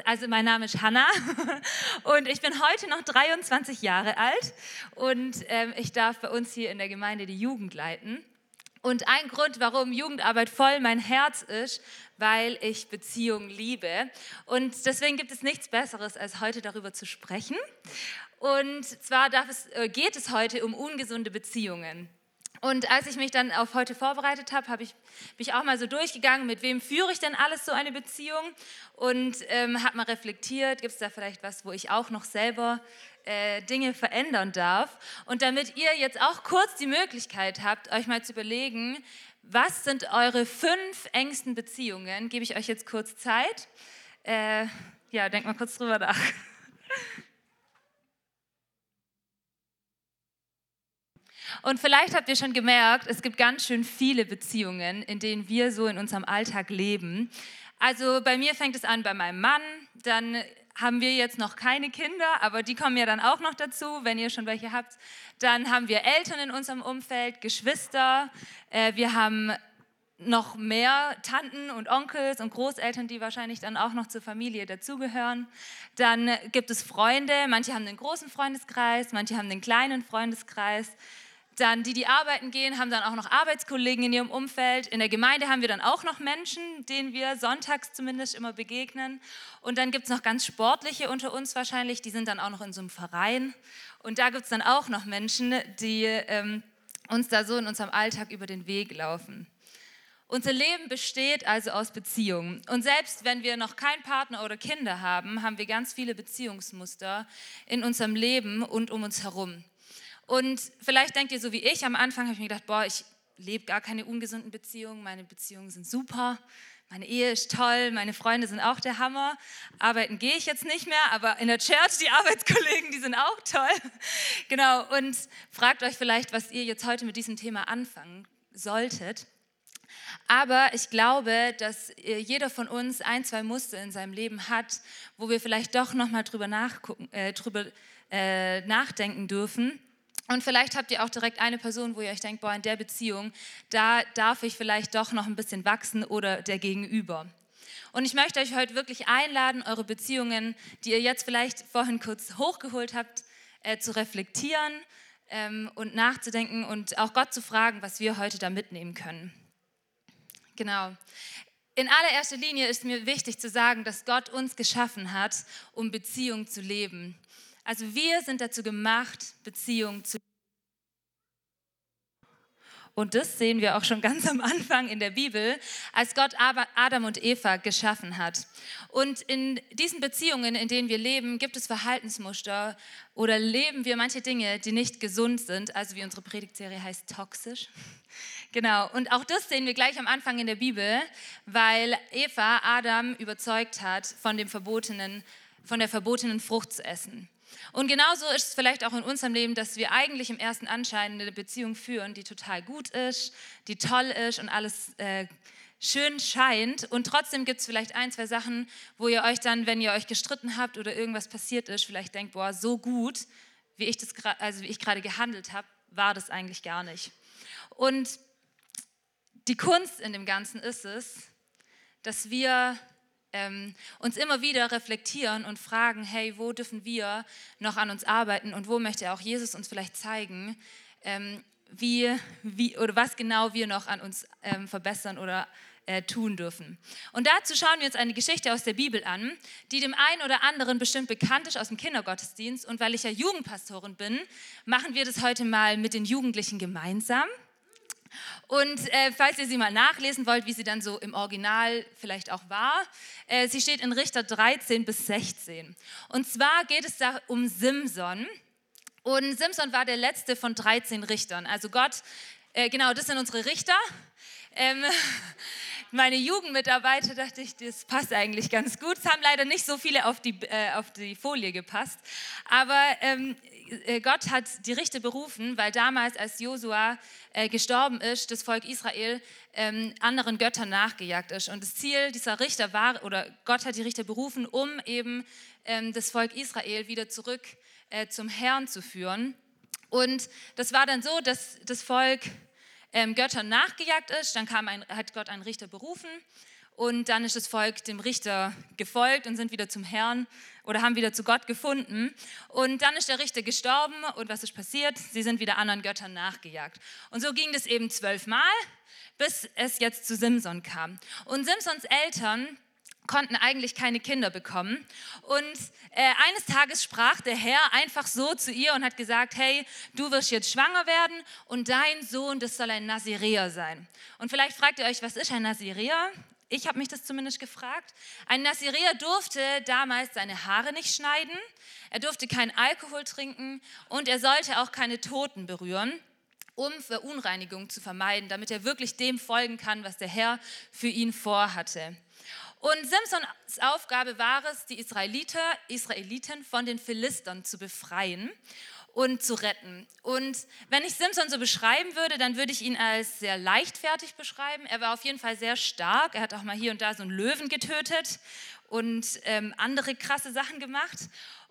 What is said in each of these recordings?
Also mein Name ist Hanna und ich bin heute noch 23 Jahre alt und ähm, ich darf bei uns hier in der Gemeinde die Jugend leiten. Und ein Grund, warum Jugendarbeit voll mein Herz ist, weil ich Beziehungen liebe. Und deswegen gibt es nichts Besseres, als heute darüber zu sprechen. Und zwar es, äh, geht es heute um ungesunde Beziehungen. Und als ich mich dann auf heute vorbereitet habe, habe ich mich auch mal so durchgegangen, mit wem führe ich denn alles so eine Beziehung und ähm, habe mal reflektiert, gibt es da vielleicht was, wo ich auch noch selber äh, Dinge verändern darf. Und damit ihr jetzt auch kurz die Möglichkeit habt, euch mal zu überlegen, was sind eure fünf engsten Beziehungen, gebe ich euch jetzt kurz Zeit. Äh, ja, denkt mal kurz drüber nach. Und vielleicht habt ihr schon gemerkt, es gibt ganz schön viele Beziehungen, in denen wir so in unserem Alltag leben. Also bei mir fängt es an bei meinem Mann, dann haben wir jetzt noch keine Kinder, aber die kommen ja dann auch noch dazu, wenn ihr schon welche habt. Dann haben wir Eltern in unserem Umfeld, Geschwister, äh, wir haben noch mehr Tanten und Onkels und Großeltern, die wahrscheinlich dann auch noch zur Familie dazugehören. Dann gibt es Freunde, manche haben einen großen Freundeskreis, manche haben einen kleinen Freundeskreis. Dann die, die arbeiten gehen, haben dann auch noch Arbeitskollegen in ihrem Umfeld. In der Gemeinde haben wir dann auch noch Menschen, denen wir sonntags zumindest immer begegnen. Und dann gibt es noch ganz sportliche unter uns wahrscheinlich, die sind dann auch noch in so einem Verein. Und da gibt es dann auch noch Menschen, die ähm, uns da so in unserem Alltag über den Weg laufen. Unser Leben besteht also aus Beziehungen. Und selbst wenn wir noch keinen Partner oder Kinder haben, haben wir ganz viele Beziehungsmuster in unserem Leben und um uns herum. Und vielleicht denkt ihr so wie ich, am Anfang habe ich mir gedacht, boah, ich lebe gar keine ungesunden Beziehungen, meine Beziehungen sind super, meine Ehe ist toll, meine Freunde sind auch der Hammer. Arbeiten gehe ich jetzt nicht mehr, aber in der Church, die Arbeitskollegen, die sind auch toll. Genau, und fragt euch vielleicht, was ihr jetzt heute mit diesem Thema anfangen solltet. Aber ich glaube, dass äh, jeder von uns ein, zwei Muster in seinem Leben hat, wo wir vielleicht doch nochmal drüber, äh, drüber äh, nachdenken dürfen und vielleicht habt ihr auch direkt eine Person, wo ihr euch denkt, boah, in der Beziehung, da darf ich vielleicht doch noch ein bisschen wachsen oder der Gegenüber. Und ich möchte euch heute wirklich einladen, eure Beziehungen, die ihr jetzt vielleicht vorhin kurz hochgeholt habt, äh, zu reflektieren ähm, und nachzudenken und auch Gott zu fragen, was wir heute da mitnehmen können. Genau. In allererster Linie ist mir wichtig zu sagen, dass Gott uns geschaffen hat, um Beziehung zu leben. Also wir sind dazu gemacht, Beziehung zu und das sehen wir auch schon ganz am Anfang in der Bibel, als Gott Adam und Eva geschaffen hat. Und in diesen Beziehungen, in denen wir leben, gibt es Verhaltensmuster oder leben wir manche Dinge, die nicht gesund sind, also wie unsere Predigtserie heißt, toxisch. Genau, und auch das sehen wir gleich am Anfang in der Bibel, weil Eva Adam überzeugt hat, von, dem verbotenen, von der verbotenen Frucht zu essen. Und genauso ist es vielleicht auch in unserem Leben, dass wir eigentlich im ersten Anschein eine Beziehung führen, die total gut ist, die toll ist und alles äh, schön scheint. Und trotzdem gibt es vielleicht ein, zwei Sachen, wo ihr euch dann, wenn ihr euch gestritten habt oder irgendwas passiert ist, vielleicht denkt, boah, so gut, wie ich, das, also wie ich gerade gehandelt habe, war das eigentlich gar nicht. Und die Kunst in dem Ganzen ist es, dass wir ähm, uns immer wieder reflektieren und fragen, hey, wo dürfen wir noch an uns arbeiten und wo möchte auch Jesus uns vielleicht zeigen, ähm, wie, wie oder was genau wir noch an uns ähm, verbessern oder äh, tun dürfen. Und dazu schauen wir uns eine Geschichte aus der Bibel an, die dem einen oder anderen bestimmt bekannt ist aus dem Kindergottesdienst. Und weil ich ja Jugendpastorin bin, machen wir das heute mal mit den Jugendlichen gemeinsam. Und äh, falls ihr sie mal nachlesen wollt, wie sie dann so im Original vielleicht auch war, äh, sie steht in Richter 13 bis 16. Und zwar geht es da um Simson. Und Simson war der letzte von 13 Richtern. Also Gott, äh, genau, das sind unsere Richter. Ähm, meine Jugendmitarbeiter dachte ich, das passt eigentlich ganz gut. Es haben leider nicht so viele auf die, äh, auf die Folie gepasst. Aber ähm, äh, Gott hat die Richter berufen, weil damals, als Josua äh, gestorben ist, das Volk Israel ähm, anderen Göttern nachgejagt ist. Und das Ziel dieser Richter war, oder Gott hat die Richter berufen, um eben ähm, das Volk Israel wieder zurück äh, zum Herrn zu führen. Und das war dann so, dass das Volk ähm, Göttern nachgejagt ist. Dann kam ein, hat Gott einen Richter berufen Und dann ist das Volk dem Richter gefolgt und sind wieder zum Herrn oder haben wieder zu Gott gefunden. Und dann ist der Richter gestorben und was ist passiert? Sie sind wieder anderen Göttern nachgejagt. Und so ging das eben zwölfmal, bis es jetzt zu Simson kam. Und Simsons Eltern konnten eigentlich keine Kinder bekommen. Und äh, eines Tages sprach der Herr einfach so zu ihr und hat gesagt, hey, du wirst jetzt schwanger werden und dein Sohn, das soll ein Naziräer sein. Und vielleicht fragt ihr euch, was ist ein Naziräer? Ich habe mich das zumindest gefragt. Ein Naziräer durfte damals seine Haare nicht schneiden, er durfte keinen Alkohol trinken und er sollte auch keine Toten berühren um Verunreinigung zu vermeiden, damit er wirklich dem folgen kann, was der Herr für ihn vorhatte. Und Simsons Aufgabe war es, die Israeliter, Israeliten von den Philistern zu befreien und zu retten. Und wenn ich Simson so beschreiben würde, dann würde ich ihn als sehr leichtfertig beschreiben. Er war auf jeden Fall sehr stark. Er hat auch mal hier und da so einen Löwen getötet und ähm, andere krasse Sachen gemacht.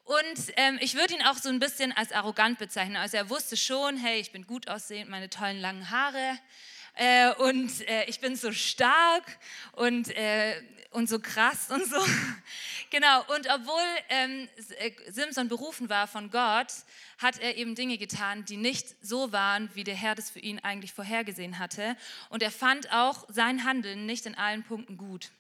Und ähm, ich würde ihn auch so ein bisschen als arrogant bezeichnen. Also er wusste schon, hey, ich bin gut aussehend, meine tollen langen Haare äh, und äh, ich bin so stark und äh, und so krass und so. genau, und obwohl ähm, äh, Simson berufen war von Gott, hat er eben Dinge getan, die nicht so waren, wie der Herr das für ihn eigentlich vorhergesehen hatte. Und er fand auch sein Handeln nicht in allen Punkten gut.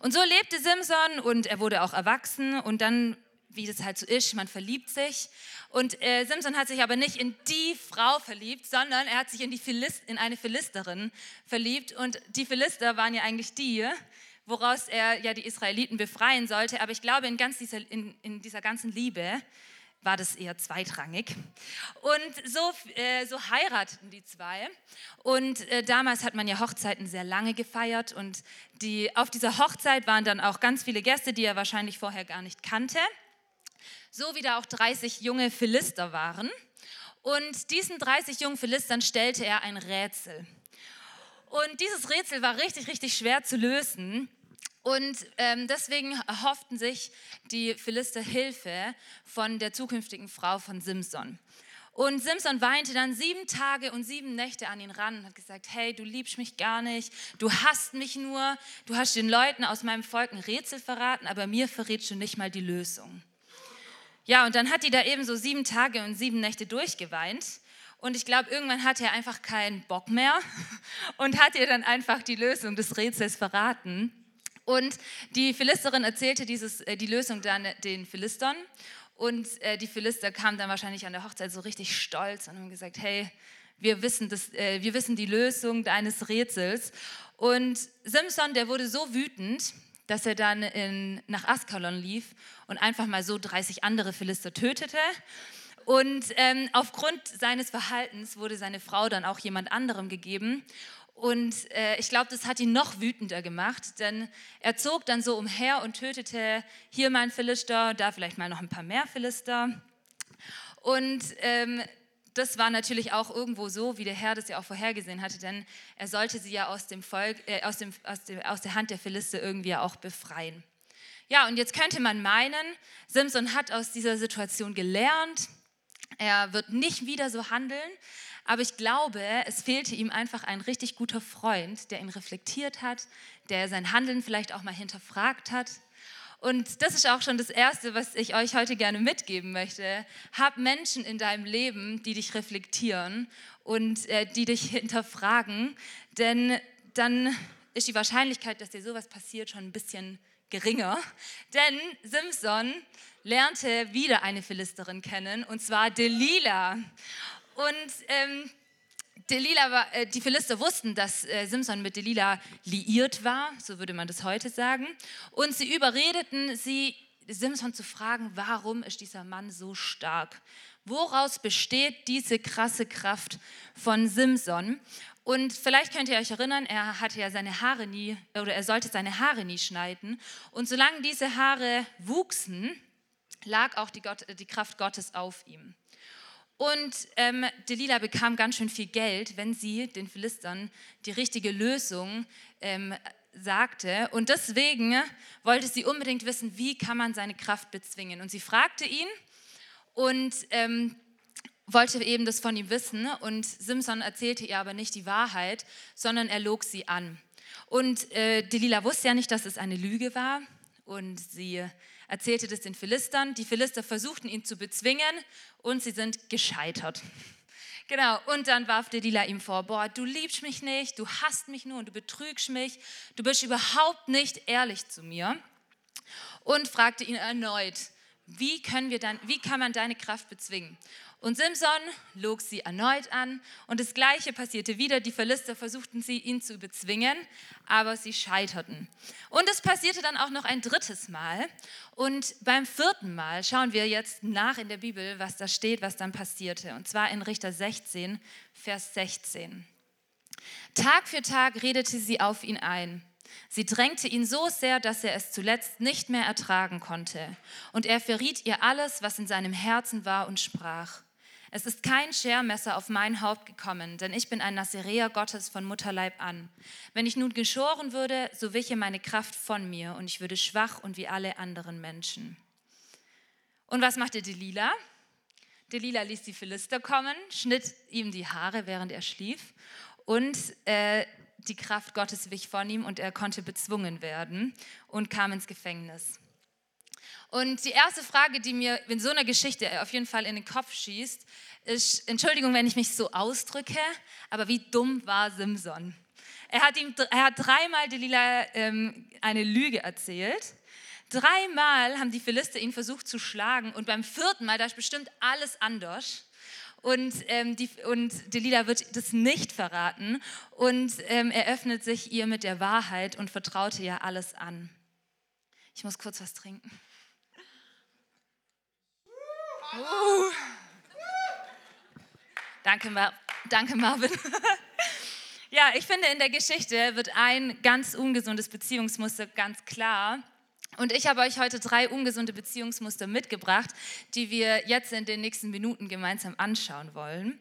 Und so lebte Simson und er wurde auch erwachsen und dann wie das halt so ist, man verliebt sich. Und äh, Simson hat sich aber nicht in die Frau verliebt, sondern er hat sich in, die Philist, in eine Philisterin verliebt. Und die Philister waren ja eigentlich die, woraus er ja die Israeliten befreien sollte. Aber ich glaube, in, ganz dieser, in, in dieser ganzen Liebe war das eher zweitrangig. Und so, äh, so heirateten die zwei. Und äh, damals hat man ja Hochzeiten sehr lange gefeiert. Und die, auf dieser Hochzeit waren dann auch ganz viele Gäste, die er wahrscheinlich vorher gar nicht kannte. So wie da auch 30 junge Philister waren. Und diesen 30 jungen Philistern stellte er ein Rätsel. Und dieses Rätsel war richtig, richtig schwer zu lösen. Und ähm, deswegen erhofften sich die Philister Hilfe von der zukünftigen Frau von Simson. Und Simson weinte dann sieben Tage und sieben Nächte an ihn ran und hat gesagt, hey, du liebst mich gar nicht, du hasst mich nur, du hast den Leuten aus meinem Volk ein Rätsel verraten, aber mir verrätst du nicht mal die Lösung. Ja, und dann hat die da eben so sieben Tage und sieben Nächte durchgeweint. Und ich glaube, irgendwann hatte er einfach keinen Bock mehr und hat ihr dann einfach die Lösung des Rätsels verraten. Und die Philisterin erzählte dieses, äh, die Lösung dann den Philistern. Und äh, die Philister kamen dann wahrscheinlich an der Hochzeit so richtig stolz und haben gesagt, hey, wir wissen, das, äh, wir wissen die Lösung deines Rätsels. Und Simson, der wurde so wütend, dass er dann in, nach Askalon lief und einfach mal so 30 andere Philister tötete. Und ähm, aufgrund seines Verhaltens wurde seine Frau dann auch jemand anderem gegeben. Und äh, ich glaube, das hat ihn noch wütender gemacht, denn er zog dann so umher und tötete hier mal einen Philister, da vielleicht mal noch ein paar mehr Philister. Und ähm, das war natürlich auch irgendwo so, wie der Herr das ja auch vorhergesehen hatte, denn er sollte sie ja aus, dem Volk, äh, aus, dem, aus, dem, aus der Hand der Philister irgendwie auch befreien. Ja, und jetzt könnte man meinen, Simson hat aus dieser Situation gelernt, er wird nicht wieder so handeln, aber ich glaube, es fehlte ihm einfach ein richtig guter Freund, der ihn reflektiert hat, der sein Handeln vielleicht auch mal hinterfragt hat. Und das ist auch schon das Erste, was ich euch heute gerne mitgeben möchte. Hab Menschen in deinem Leben, die dich reflektieren und äh, die dich hinterfragen, denn dann ist die Wahrscheinlichkeit, dass dir sowas passiert, schon ein bisschen geringer. Denn Simson lernte wieder eine Philisterin kennen, und zwar Delilah. Und ähm, Delilah war, äh, die Philister wussten, dass äh, Simson mit Delilah liiert war, so würde man das heute sagen. Und sie überredeten sie, Simson zu fragen, warum ist dieser Mann so stark? Woraus besteht diese krasse Kraft von Simson? Und vielleicht könnt ihr euch erinnern, er hatte ja seine Haare nie, oder er sollte seine Haare nie schneiden. Und solange diese Haare wuchsen, lag auch die, Gott, die Kraft Gottes auf ihm. Und ähm, Delilah bekam ganz schön viel Geld, wenn sie den Philistern die richtige Lösung ähm, sagte. Und deswegen wollte sie unbedingt wissen, wie kann man seine Kraft bezwingen. Und sie fragte ihn und ähm, wollte eben das von ihm wissen. Und Simson erzählte ihr aber nicht die Wahrheit, sondern er log sie an. Und äh, Delila wusste ja nicht, dass es eine Lüge war. Und sie erzählte das den Philistern. Die Philister versuchten ihn zu bezwingen und sie sind gescheitert. Genau, und dann warf Delila ihm vor, boah, du liebst mich nicht, du hasst mich nur und du betrügst mich, du bist überhaupt nicht ehrlich zu mir. Und fragte ihn erneut, wie, können wir dann, wie kann man deine Kraft bezwingen? Und Simson log sie erneut an und das Gleiche passierte wieder. Die Philister versuchten sie, ihn zu bezwingen, aber sie scheiterten. Und es passierte dann auch noch ein drittes Mal. Und beim vierten Mal schauen wir jetzt nach in der Bibel, was da steht, was dann passierte. Und zwar in Richter 16, Vers 16. Tag für Tag redete sie auf ihn ein. Sie drängte ihn so sehr, dass er es zuletzt nicht mehr ertragen konnte. Und er verriet ihr alles, was in seinem Herzen war und sprach. Es ist kein Schermesser auf mein Haupt gekommen, denn ich bin ein Naziräer Gottes von Mutterleib an. Wenn ich nun geschoren würde, so wiche meine Kraft von mir und ich würde schwach und wie alle anderen Menschen. Und was machte Delila? Delila ließ die Philister kommen, schnitt ihm die Haare, während er schlief und äh, die Kraft Gottes wich von ihm und er konnte bezwungen werden und kam ins Gefängnis. Und die erste Frage, die mir in so einer Geschichte auf jeden Fall in den Kopf schießt, ist, Entschuldigung, wenn ich mich so ausdrücke, aber wie dumm war Simson? Er hat, ihm, er hat dreimal Delilah ähm, eine Lüge erzählt. Dreimal haben die Philister ihn versucht zu schlagen und beim vierten Mal, da ist bestimmt alles anders. Und, ähm, die, und Delilah wird das nicht verraten und ähm, er öffnet sich ihr mit der Wahrheit und vertraute ihr alles an. Ich muss kurz was trinken. Uh. Danke, Mar Danke, Marvin. ja, ich finde, in der Geschichte wird ein ganz ungesundes Beziehungsmuster ganz klar. Und ich habe euch heute drei ungesunde Beziehungsmuster mitgebracht, die wir jetzt in den nächsten Minuten gemeinsam anschauen wollen.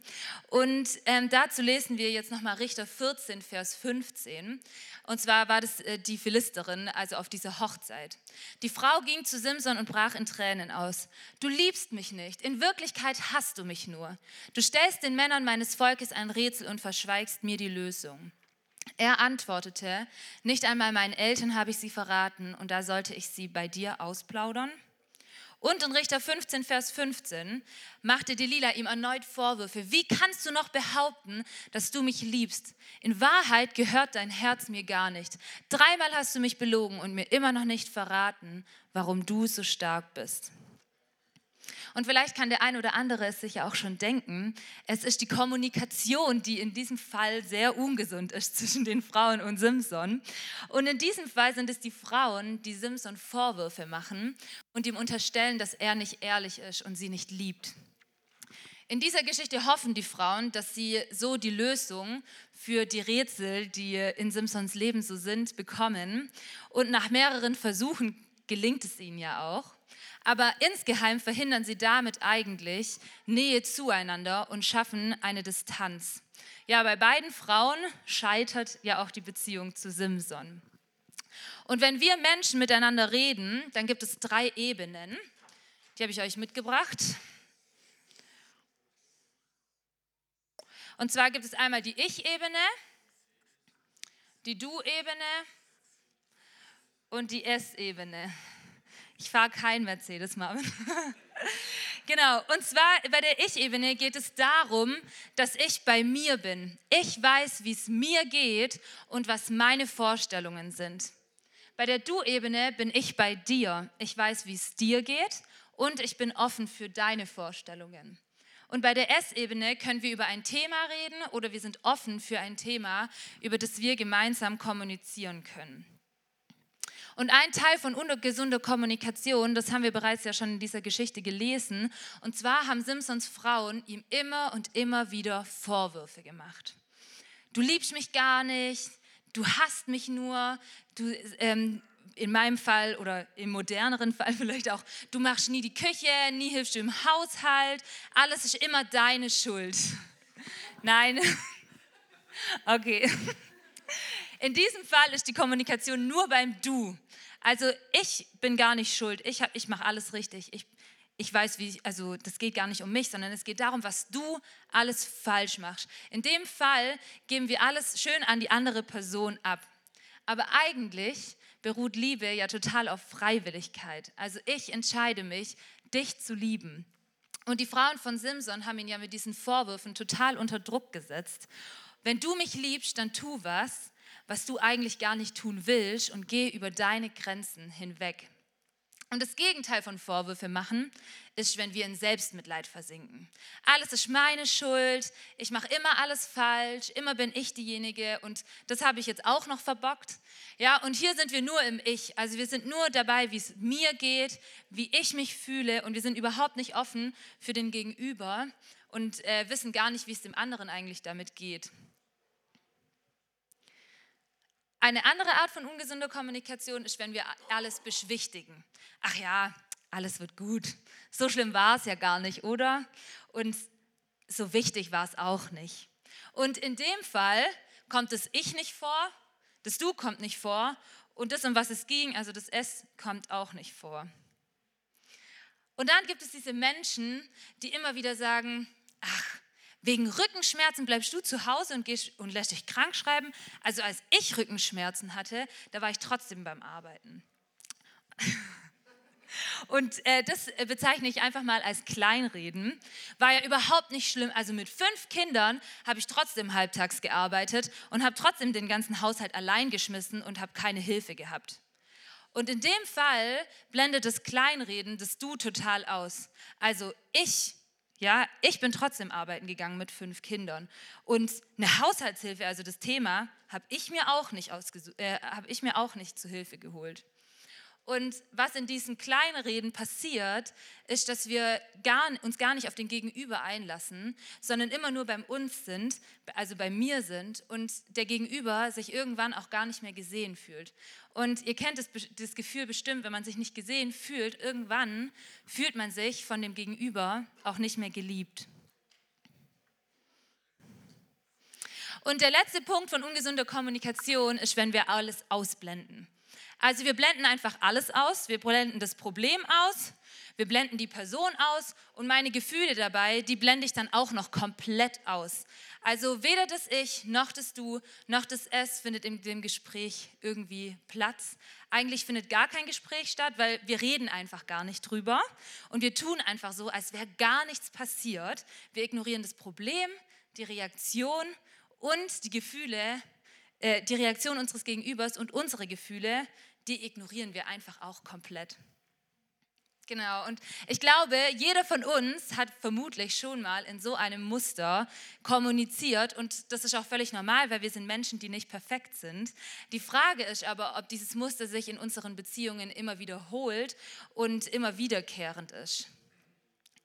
Und ähm, dazu lesen wir jetzt nochmal Richter 14, Vers 15. Und zwar war das äh, die Philisterin, also auf dieser Hochzeit. Die Frau ging zu Simson und brach in Tränen aus. Du liebst mich nicht, in Wirklichkeit hast du mich nur. Du stellst den Männern meines Volkes ein Rätsel und verschweigst mir die Lösung. Er antwortete, nicht einmal meinen Eltern habe ich sie verraten und da sollte ich sie bei dir ausplaudern. Und in Richter 15, Vers 15 machte Delila ihm erneut Vorwürfe. Wie kannst du noch behaupten, dass du mich liebst? In Wahrheit gehört dein Herz mir gar nicht. Dreimal hast du mich belogen und mir immer noch nicht verraten, warum du so stark bist. Und vielleicht kann der ein oder andere es sich ja auch schon denken, es ist die Kommunikation, die in diesem Fall sehr ungesund ist zwischen den Frauen und Simson. Und in diesem Fall sind es die Frauen, die Simson Vorwürfe machen und ihm unterstellen, dass er nicht ehrlich ist und sie nicht liebt. In dieser Geschichte hoffen die Frauen, dass sie so die Lösung für die Rätsel, die in Simpsons Leben so sind, bekommen. Und nach mehreren Versuchen gelingt es ihnen ja auch. Aber insgeheim verhindern sie damit eigentlich Nähe zueinander und schaffen eine Distanz. Ja, bei beiden Frauen scheitert ja auch die Beziehung zu Simson. Und wenn wir Menschen miteinander reden, dann gibt es drei Ebenen. Die habe ich euch mitgebracht. Und zwar gibt es einmal die Ich-Ebene, die Du-Ebene und die Es-Ebene. Ich fahre kein Mercedes, Marvin. genau, und zwar bei der Ich-Ebene geht es darum, dass ich bei mir bin. Ich weiß, wie es mir geht und was meine Vorstellungen sind. Bei der Du-Ebene bin ich bei dir. Ich weiß, wie es dir geht und ich bin offen für deine Vorstellungen. Und bei der S-Ebene können wir über ein Thema reden oder wir sind offen für ein Thema, über das wir gemeinsam kommunizieren können. Und ein Teil von ungesunder Kommunikation, das haben wir bereits ja schon in dieser Geschichte gelesen, und zwar haben Simpsons Frauen ihm immer und immer wieder Vorwürfe gemacht. Du liebst mich gar nicht, du hasst mich nur, du, ähm, in meinem Fall oder im moderneren Fall vielleicht auch, du machst nie die Küche, nie hilfst du im Haushalt, alles ist immer deine Schuld. Nein, okay. In diesem Fall ist die Kommunikation nur beim Du. Also ich bin gar nicht schuld. Ich, ich mache alles richtig. Ich, ich weiß, wie, also das geht gar nicht um mich, sondern es geht darum, was du alles falsch machst. In dem Fall geben wir alles schön an die andere Person ab. aber eigentlich beruht Liebe ja total auf Freiwilligkeit. Also ich entscheide mich, dich zu lieben. Und die Frauen von Simson haben ihn ja mit diesen Vorwürfen total unter Druck gesetzt. Wenn du mich liebst, dann tu was, was du eigentlich gar nicht tun willst und geh über deine Grenzen hinweg. Und das Gegenteil von Vorwürfe machen ist, wenn wir in Selbstmitleid versinken. Alles ist meine Schuld, ich mache immer alles falsch, immer bin ich diejenige und das habe ich jetzt auch noch verbockt. Ja, und hier sind wir nur im Ich. Also wir sind nur dabei, wie es mir geht, wie ich mich fühle und wir sind überhaupt nicht offen für den Gegenüber und äh, wissen gar nicht, wie es dem anderen eigentlich damit geht. Eine andere Art von ungesunder Kommunikation ist, wenn wir alles beschwichtigen. Ach ja, alles wird gut. So schlimm war es ja gar nicht, oder? Und so wichtig war es auch nicht. Und in dem Fall kommt das Ich nicht vor, das Du kommt nicht vor und das, um was es ging, also das Es, kommt auch nicht vor. Und dann gibt es diese Menschen, die immer wieder sagen, ach, Wegen Rückenschmerzen bleibst du zu Hause und, gehst, und lässt dich krank schreiben. Also als ich Rückenschmerzen hatte, da war ich trotzdem beim Arbeiten. Und äh, das bezeichne ich einfach mal als Kleinreden. War ja überhaupt nicht schlimm. Also mit fünf Kindern habe ich trotzdem halbtags gearbeitet und habe trotzdem den ganzen Haushalt allein geschmissen und habe keine Hilfe gehabt. Und in dem Fall blendet das Kleinreden das Du total aus. Also ich ja, ich bin trotzdem arbeiten gegangen mit fünf Kindern. Und eine Haushaltshilfe, also das Thema, habe ich, mir auch nicht äh, hab ich mir auch nicht zu Hilfe geholt. Und was in diesen Kleinreden passiert, ist, dass wir gar, uns gar nicht auf den Gegenüber einlassen, sondern immer nur beim uns sind, also bei mir sind und der Gegenüber sich irgendwann auch gar nicht mehr gesehen fühlt. Und ihr kennt das, das Gefühl bestimmt, wenn man sich nicht gesehen fühlt, irgendwann fühlt man sich von dem Gegenüber auch nicht mehr geliebt. Und der letzte Punkt von ungesunder Kommunikation ist, wenn wir alles ausblenden. Also wir blenden einfach alles aus, wir blenden das Problem aus, wir blenden die Person aus und meine Gefühle dabei, die blende ich dann auch noch komplett aus. Also weder das Ich noch das Du noch das Es findet in dem Gespräch irgendwie Platz. Eigentlich findet gar kein Gespräch statt, weil wir reden einfach gar nicht drüber und wir tun einfach so, als wäre gar nichts passiert. Wir ignorieren das Problem, die Reaktion und die Gefühle, äh, die Reaktion unseres Gegenübers und unsere Gefühle, die ignorieren wir einfach auch komplett. Genau, und ich glaube, jeder von uns hat vermutlich schon mal in so einem Muster kommuniziert und das ist auch völlig normal, weil wir sind Menschen, die nicht perfekt sind. Die Frage ist aber, ob dieses Muster sich in unseren Beziehungen immer wiederholt und immer wiederkehrend ist.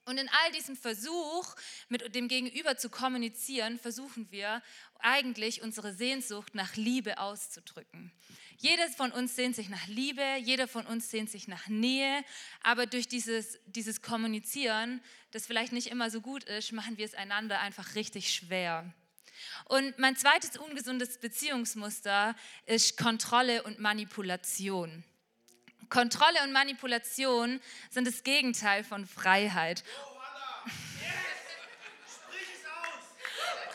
Und in all diesem Versuch, mit dem Gegenüber zu kommunizieren, versuchen wir eigentlich unsere Sehnsucht nach Liebe auszudrücken. Jeder von uns sehnt sich nach Liebe, jeder von uns sehnt sich nach Nähe, aber durch dieses, dieses Kommunizieren, das vielleicht nicht immer so gut ist, machen wir es einander einfach richtig schwer. Und mein zweites ungesundes Beziehungsmuster ist Kontrolle und Manipulation. Kontrolle und Manipulation sind das Gegenteil von Freiheit. Oh. Yes. Sprich es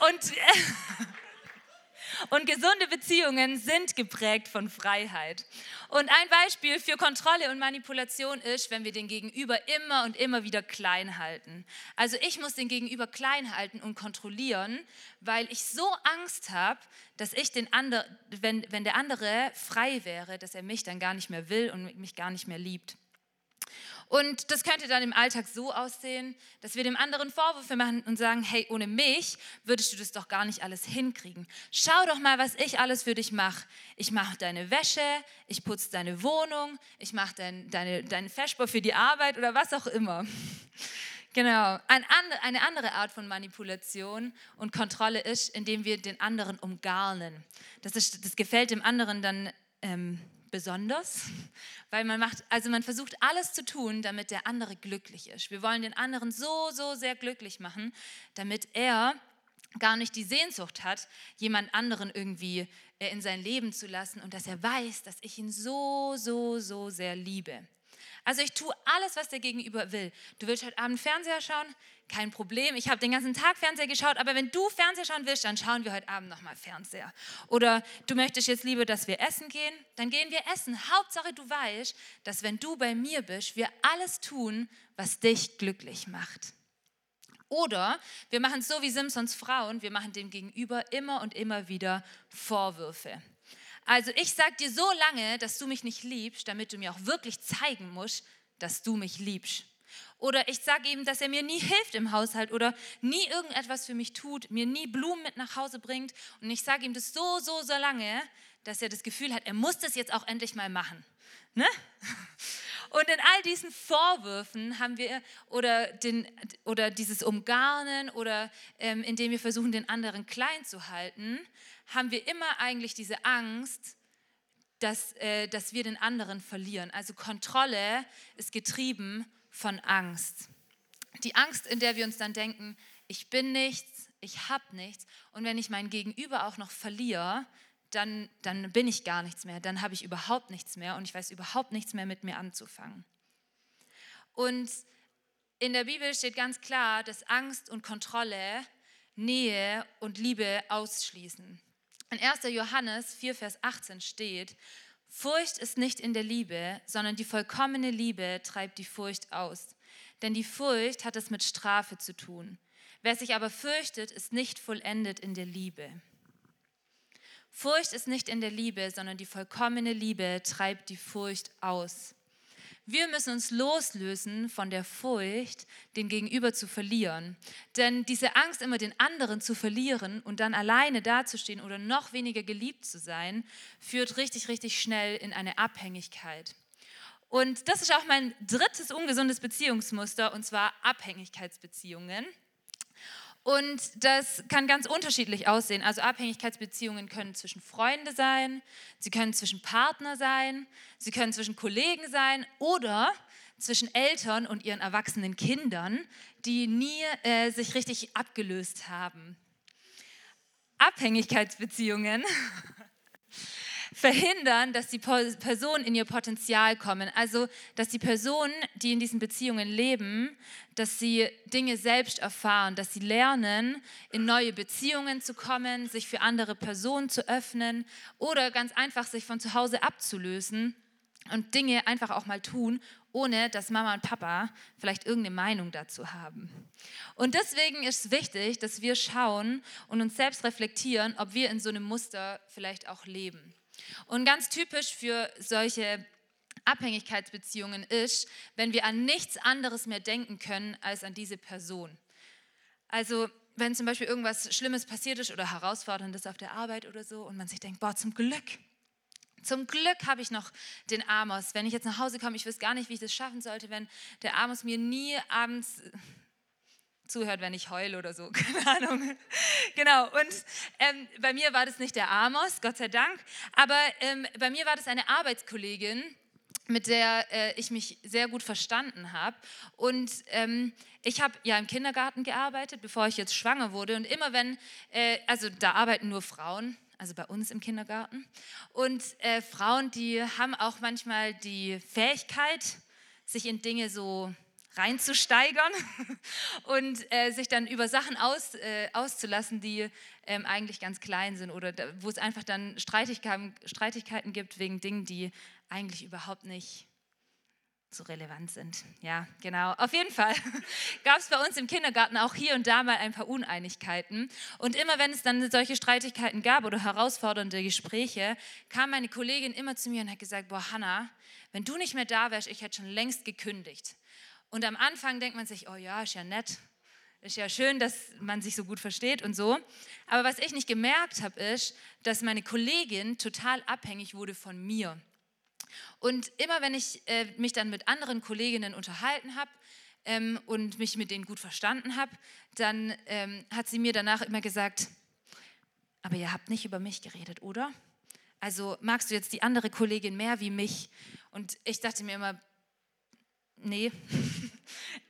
aus. Und Und gesunde Beziehungen sind geprägt von Freiheit. Und ein Beispiel für Kontrolle und Manipulation ist, wenn wir den Gegenüber immer und immer wieder klein halten. Also ich muss den Gegenüber klein halten und kontrollieren, weil ich so Angst habe, dass ich den anderen, wenn, wenn der andere frei wäre, dass er mich dann gar nicht mehr will und mich gar nicht mehr liebt. Und das könnte dann im Alltag so aussehen, dass wir dem anderen Vorwürfe machen und sagen, hey, ohne mich würdest du das doch gar nicht alles hinkriegen. Schau doch mal, was ich alles für dich mache. Ich mache deine Wäsche, ich putze deine Wohnung, ich mache dein, deine, deinen Feschbar für die Arbeit oder was auch immer. Genau. eine andere Art von Manipulation und Kontrolle ist, indem wir den anderen umgarnen. Das, ist, das gefällt dem anderen dann ähm, besonders, weil man macht, also man versucht alles zu tun, damit der andere glücklich ist. Wir wollen den anderen so, so sehr glücklich machen, damit er gar nicht die Sehnsucht hat, jemand anderen irgendwie äh, in sein Leben zu lassen und dass er weiß, dass ich ihn so, so, so sehr liebe. Also ich tue alles, was der Gegenüber will. Du willst heute Abend Fernseher schauen? Kein Problem. Ich habe den ganzen Tag Fernseher geschaut, aber wenn du Fernseher schauen willst, dann schauen wir heute Abend nochmal Fernseher. Oder du möchtest jetzt lieber, dass wir essen gehen? Dann gehen wir essen. Hauptsache, du weißt, dass wenn du bei mir bist, wir alles tun, was dich glücklich macht. Oder wir machen es so wie Simpsons Frauen, wir machen dem Gegenüber immer und immer wieder Vorwürfe. Also ich sage dir so lange, dass du mich nicht liebst, damit du mir auch wirklich zeigen musst, dass du mich liebst. Oder ich sage ihm, dass er mir nie hilft im Haushalt oder nie irgendetwas für mich tut, mir nie Blumen mit nach Hause bringt. Und ich sage ihm das so, so, so lange, dass er das Gefühl hat, er muss das jetzt auch endlich mal machen. Ne? Und in all diesen Vorwürfen haben wir, oder, den, oder dieses Umgarnen oder ähm, indem wir versuchen, den anderen klein zu halten, haben wir immer eigentlich diese Angst, dass, äh, dass wir den anderen verlieren. Also Kontrolle ist getrieben von Angst. Die Angst, in der wir uns dann denken, ich bin nichts, ich habe nichts. Und wenn ich mein Gegenüber auch noch verliere, dann, dann bin ich gar nichts mehr, dann habe ich überhaupt nichts mehr und ich weiß überhaupt nichts mehr mit mir anzufangen. Und in der Bibel steht ganz klar, dass Angst und Kontrolle Nähe und Liebe ausschließen. In 1. Johannes 4, Vers 18 steht, Furcht ist nicht in der Liebe, sondern die vollkommene Liebe treibt die Furcht aus. Denn die Furcht hat es mit Strafe zu tun. Wer sich aber fürchtet, ist nicht vollendet in der Liebe. Furcht ist nicht in der Liebe, sondern die vollkommene Liebe treibt die Furcht aus. Wir müssen uns loslösen von der Furcht, den Gegenüber zu verlieren. Denn diese Angst, immer den anderen zu verlieren und dann alleine dazustehen oder noch weniger geliebt zu sein, führt richtig, richtig schnell in eine Abhängigkeit. Und das ist auch mein drittes ungesundes Beziehungsmuster, und zwar Abhängigkeitsbeziehungen. Und das kann ganz unterschiedlich aussehen. Also Abhängigkeitsbeziehungen können zwischen Freunde sein, sie können zwischen Partner sein, sie können zwischen Kollegen sein oder zwischen Eltern und ihren erwachsenen Kindern, die nie äh, sich richtig abgelöst haben. Abhängigkeitsbeziehungen verhindern, dass die Personen in ihr Potenzial kommen. Also, dass die Personen, die in diesen Beziehungen leben, dass sie Dinge selbst erfahren, dass sie lernen, in neue Beziehungen zu kommen, sich für andere Personen zu öffnen oder ganz einfach sich von zu Hause abzulösen und Dinge einfach auch mal tun, ohne dass Mama und Papa vielleicht irgendeine Meinung dazu haben. Und deswegen ist es wichtig, dass wir schauen und uns selbst reflektieren, ob wir in so einem Muster vielleicht auch leben. Und ganz typisch für solche Abhängigkeitsbeziehungen ist, wenn wir an nichts anderes mehr denken können als an diese Person. Also wenn zum Beispiel irgendwas Schlimmes passiert ist oder herausforderndes auf der Arbeit oder so und man sich denkt, boah, zum Glück, zum Glück habe ich noch den Amos. Wenn ich jetzt nach Hause komme, ich weiß gar nicht, wie ich das schaffen sollte, wenn der Amos mir nie abends zuhört, wenn ich heule oder so, keine Ahnung. Genau, und ähm, bei mir war das nicht der Amos, Gott sei Dank, aber ähm, bei mir war das eine Arbeitskollegin, mit der äh, ich mich sehr gut verstanden habe. Und ähm, ich habe ja im Kindergarten gearbeitet, bevor ich jetzt schwanger wurde. Und immer wenn, äh, also da arbeiten nur Frauen, also bei uns im Kindergarten. Und äh, Frauen, die haben auch manchmal die Fähigkeit, sich in Dinge so reinzusteigern und äh, sich dann über Sachen aus, äh, auszulassen, die ähm, eigentlich ganz klein sind oder da, wo es einfach dann Streitigkeiten, Streitigkeiten gibt wegen Dingen, die eigentlich überhaupt nicht so relevant sind. Ja, genau. Auf jeden Fall gab es bei uns im Kindergarten auch hier und da mal ein paar Uneinigkeiten. Und immer wenn es dann solche Streitigkeiten gab oder herausfordernde Gespräche, kam meine Kollegin immer zu mir und hat gesagt, boah, Hannah, wenn du nicht mehr da wärst, ich hätte schon längst gekündigt. Und am Anfang denkt man sich, oh ja, ist ja nett, ist ja schön, dass man sich so gut versteht und so. Aber was ich nicht gemerkt habe, ist, dass meine Kollegin total abhängig wurde von mir. Und immer wenn ich äh, mich dann mit anderen Kolleginnen unterhalten habe ähm, und mich mit denen gut verstanden habe, dann ähm, hat sie mir danach immer gesagt, aber ihr habt nicht über mich geredet, oder? Also magst du jetzt die andere Kollegin mehr wie mich? Und ich dachte mir immer, nee,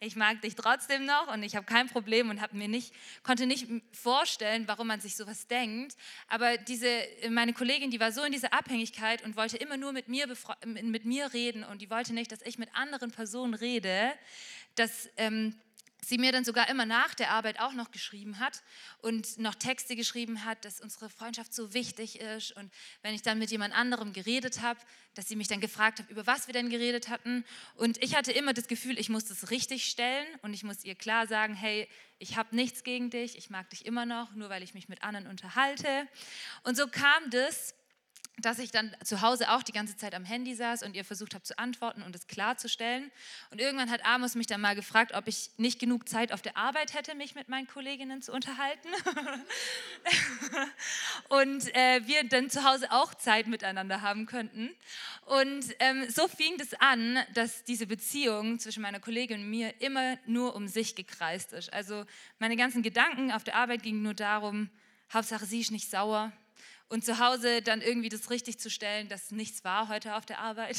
ich mag dich trotzdem noch und ich habe kein Problem und habe mir nicht, konnte nicht vorstellen, warum man sich sowas denkt. Aber diese, meine Kollegin, die war so in dieser Abhängigkeit und wollte immer nur mit mir, mit mir reden und die wollte nicht, dass ich mit anderen Personen rede, dass... Ähm, sie mir dann sogar immer nach der Arbeit auch noch geschrieben hat und noch Texte geschrieben hat, dass unsere Freundschaft so wichtig ist. Und wenn ich dann mit jemand anderem geredet habe, dass sie mich dann gefragt hat, über was wir denn geredet hatten. Und ich hatte immer das Gefühl, ich muss das richtig stellen und ich muss ihr klar sagen, hey, ich habe nichts gegen dich, ich mag dich immer noch, nur weil ich mich mit anderen unterhalte. Und so kam das, dass ich dann zu Hause auch die ganze Zeit am Handy saß und ihr versucht habe zu antworten und es klarzustellen. Und irgendwann hat Amos mich dann mal gefragt, ob ich nicht genug Zeit auf der Arbeit hätte, mich mit meinen Kolleginnen zu unterhalten. und äh, wir dann zu Hause auch Zeit miteinander haben könnten. Und ähm, so fing das an, dass diese Beziehung zwischen meiner Kollegin und mir immer nur um sich gekreist ist. Also meine ganzen Gedanken auf der Arbeit gingen nur darum, Hauptsache sie ist nicht sauer, und zu Hause dann irgendwie das richtig zu stellen, dass nichts war heute auf der Arbeit.